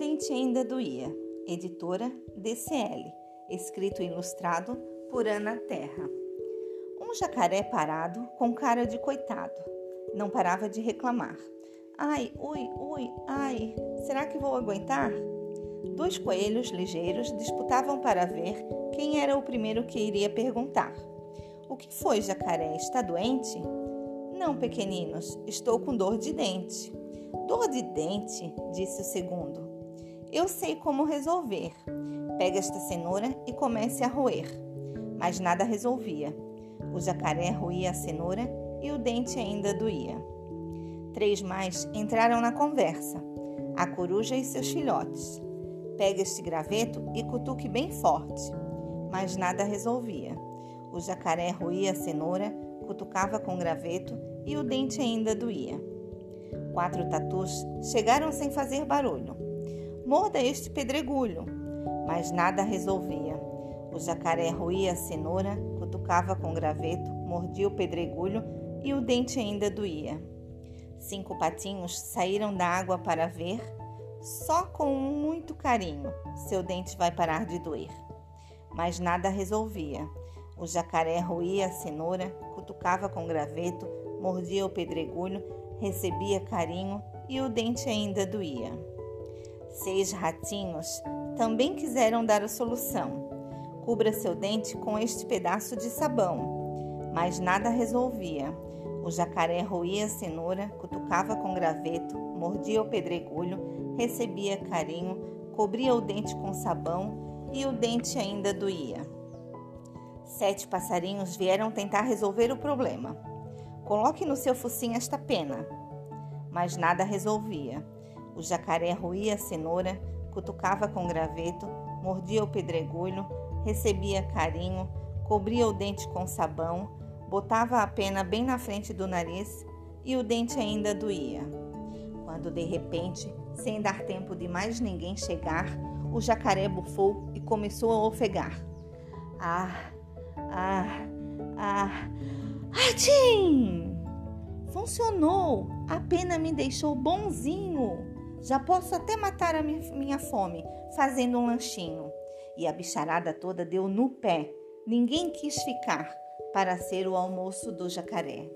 dente ainda doía. Editora DCL. Escrito e ilustrado por Ana Terra. Um jacaré parado, com cara de coitado. Não parava de reclamar. Ai, ui, ui, ai, será que vou aguentar? Dois coelhos ligeiros disputavam para ver quem era o primeiro que iria perguntar. O que foi, jacaré? Está doente? Não, pequeninos, estou com dor de dente. Dor de dente, disse o segundo. Eu sei como resolver. Pega esta cenoura e comece a roer. Mas nada resolvia. O jacaré roía a cenoura e o dente ainda doía. Três mais entraram na conversa. A coruja e seus filhotes. Pega este graveto e cutuque bem forte. Mas nada resolvia. O jacaré roía a cenoura, cutucava com o graveto e o dente ainda doía. Quatro tatus chegaram sem fazer barulho. Morda este pedregulho. Mas nada resolvia. O jacaré roía a cenoura, cutucava com graveto, mordia o pedregulho e o dente ainda doía. Cinco patinhos saíram da água para ver, só com muito carinho, seu dente vai parar de doer. Mas nada resolvia. O jacaré roía a cenoura, cutucava com graveto, mordia o pedregulho recebia carinho e o dente ainda doía. Seis ratinhos também quiseram dar a solução. Cubra seu dente com este pedaço de sabão. Mas nada resolvia. O jacaré roía a cenoura, cutucava com graveto, mordia o pedregulho, recebia carinho, cobria o dente com sabão e o dente ainda doía. Sete passarinhos vieram tentar resolver o problema. Coloque no seu focinho esta pena. Mas nada resolvia. O jacaré roía a cenoura, cutucava com graveto, mordia o pedregulho, recebia carinho, cobria o dente com sabão, botava a pena bem na frente do nariz e o dente ainda doía. Quando de repente, sem dar tempo de mais ninguém chegar, o jacaré bufou e começou a ofegar. Ah, ah, ah, Atim! Funcionou! A pena me deixou bonzinho. Já posso até matar a minha fome fazendo um lanchinho. E a bicharada toda deu no pé. Ninguém quis ficar para ser o almoço do jacaré.